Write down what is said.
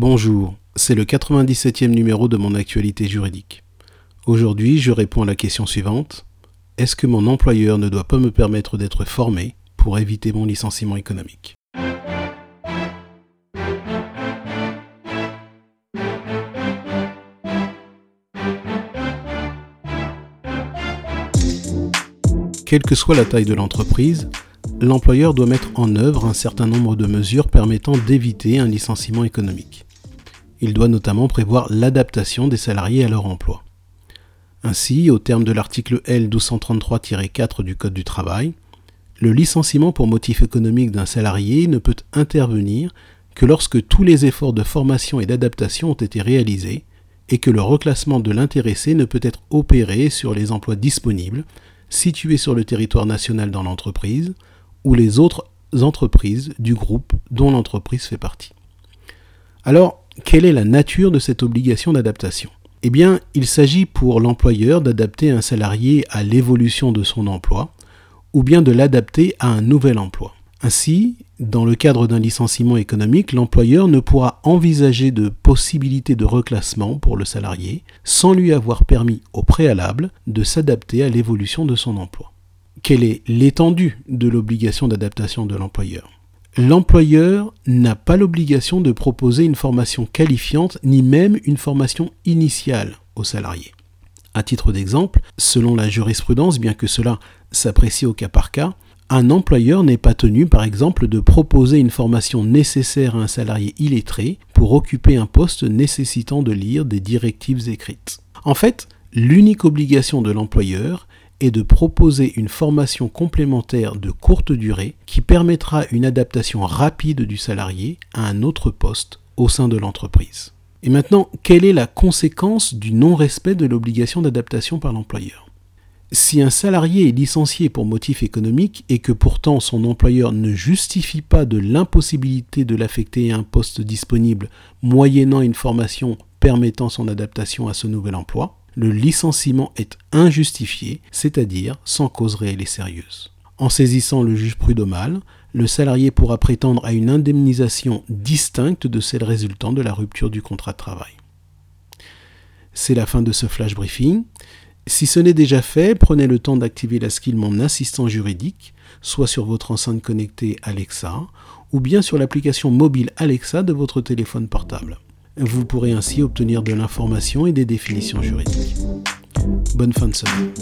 Bonjour, c'est le 97e numéro de mon actualité juridique. Aujourd'hui, je réponds à la question suivante. Est-ce que mon employeur ne doit pas me permettre d'être formé pour éviter mon licenciement économique? Quelle que soit la taille de l'entreprise, l'employeur doit mettre en œuvre un certain nombre de mesures permettant d'éviter un licenciement économique. Il doit notamment prévoir l'adaptation des salariés à leur emploi. Ainsi, au terme de l'article L 1233-4 du Code du travail, le licenciement pour motif économique d'un salarié ne peut intervenir que lorsque tous les efforts de formation et d'adaptation ont été réalisés et que le reclassement de l'intéressé ne peut être opéré sur les emplois disponibles situés sur le territoire national dans l'entreprise ou les autres entreprises du groupe dont l'entreprise fait partie. Alors, quelle est la nature de cette obligation d'adaptation? Eh bien, il s'agit pour l'employeur d'adapter un salarié à l'évolution de son emploi, ou bien de l'adapter à un nouvel emploi. Ainsi, dans le cadre d'un licenciement économique, l'employeur ne pourra envisager de possibilité de reclassement pour le salarié sans lui avoir permis au préalable de s'adapter à l'évolution de son emploi. Quelle est l'étendue de l'obligation d'adaptation de l'employeur? L'employeur n'a pas l'obligation de proposer une formation qualifiante ni même une formation initiale aux salariés. À titre d'exemple, selon la jurisprudence, bien que cela s'apprécie au cas par cas, un employeur n'est pas tenu, par exemple, de proposer une formation nécessaire à un salarié illettré pour occuper un poste nécessitant de lire des directives écrites. En fait, l'unique obligation de l'employeur est de proposer une formation complémentaire de courte durée qui permettra une adaptation rapide du salarié à un autre poste au sein de l'entreprise. Et maintenant, quelle est la conséquence du non-respect de l'obligation d'adaptation par l'employeur? Si un salarié est licencié pour motif économique et que pourtant son employeur ne justifie pas de l'impossibilité de l'affecter à un poste disponible moyennant une formation permettant son adaptation à ce nouvel emploi, le licenciement est injustifié, c'est-à-dire sans cause réelle et sérieuse. En saisissant le juge prud'homal, le salarié pourra prétendre à une indemnisation distincte de celle résultant de la rupture du contrat de travail. C'est la fin de ce flash briefing. Si ce n'est déjà fait, prenez le temps d'activer la skill Mon assistant juridique, soit sur votre enceinte connectée Alexa, ou bien sur l'application mobile Alexa de votre téléphone portable. Vous pourrez ainsi obtenir de l'information et des définitions juridiques. Bonne fin de semaine.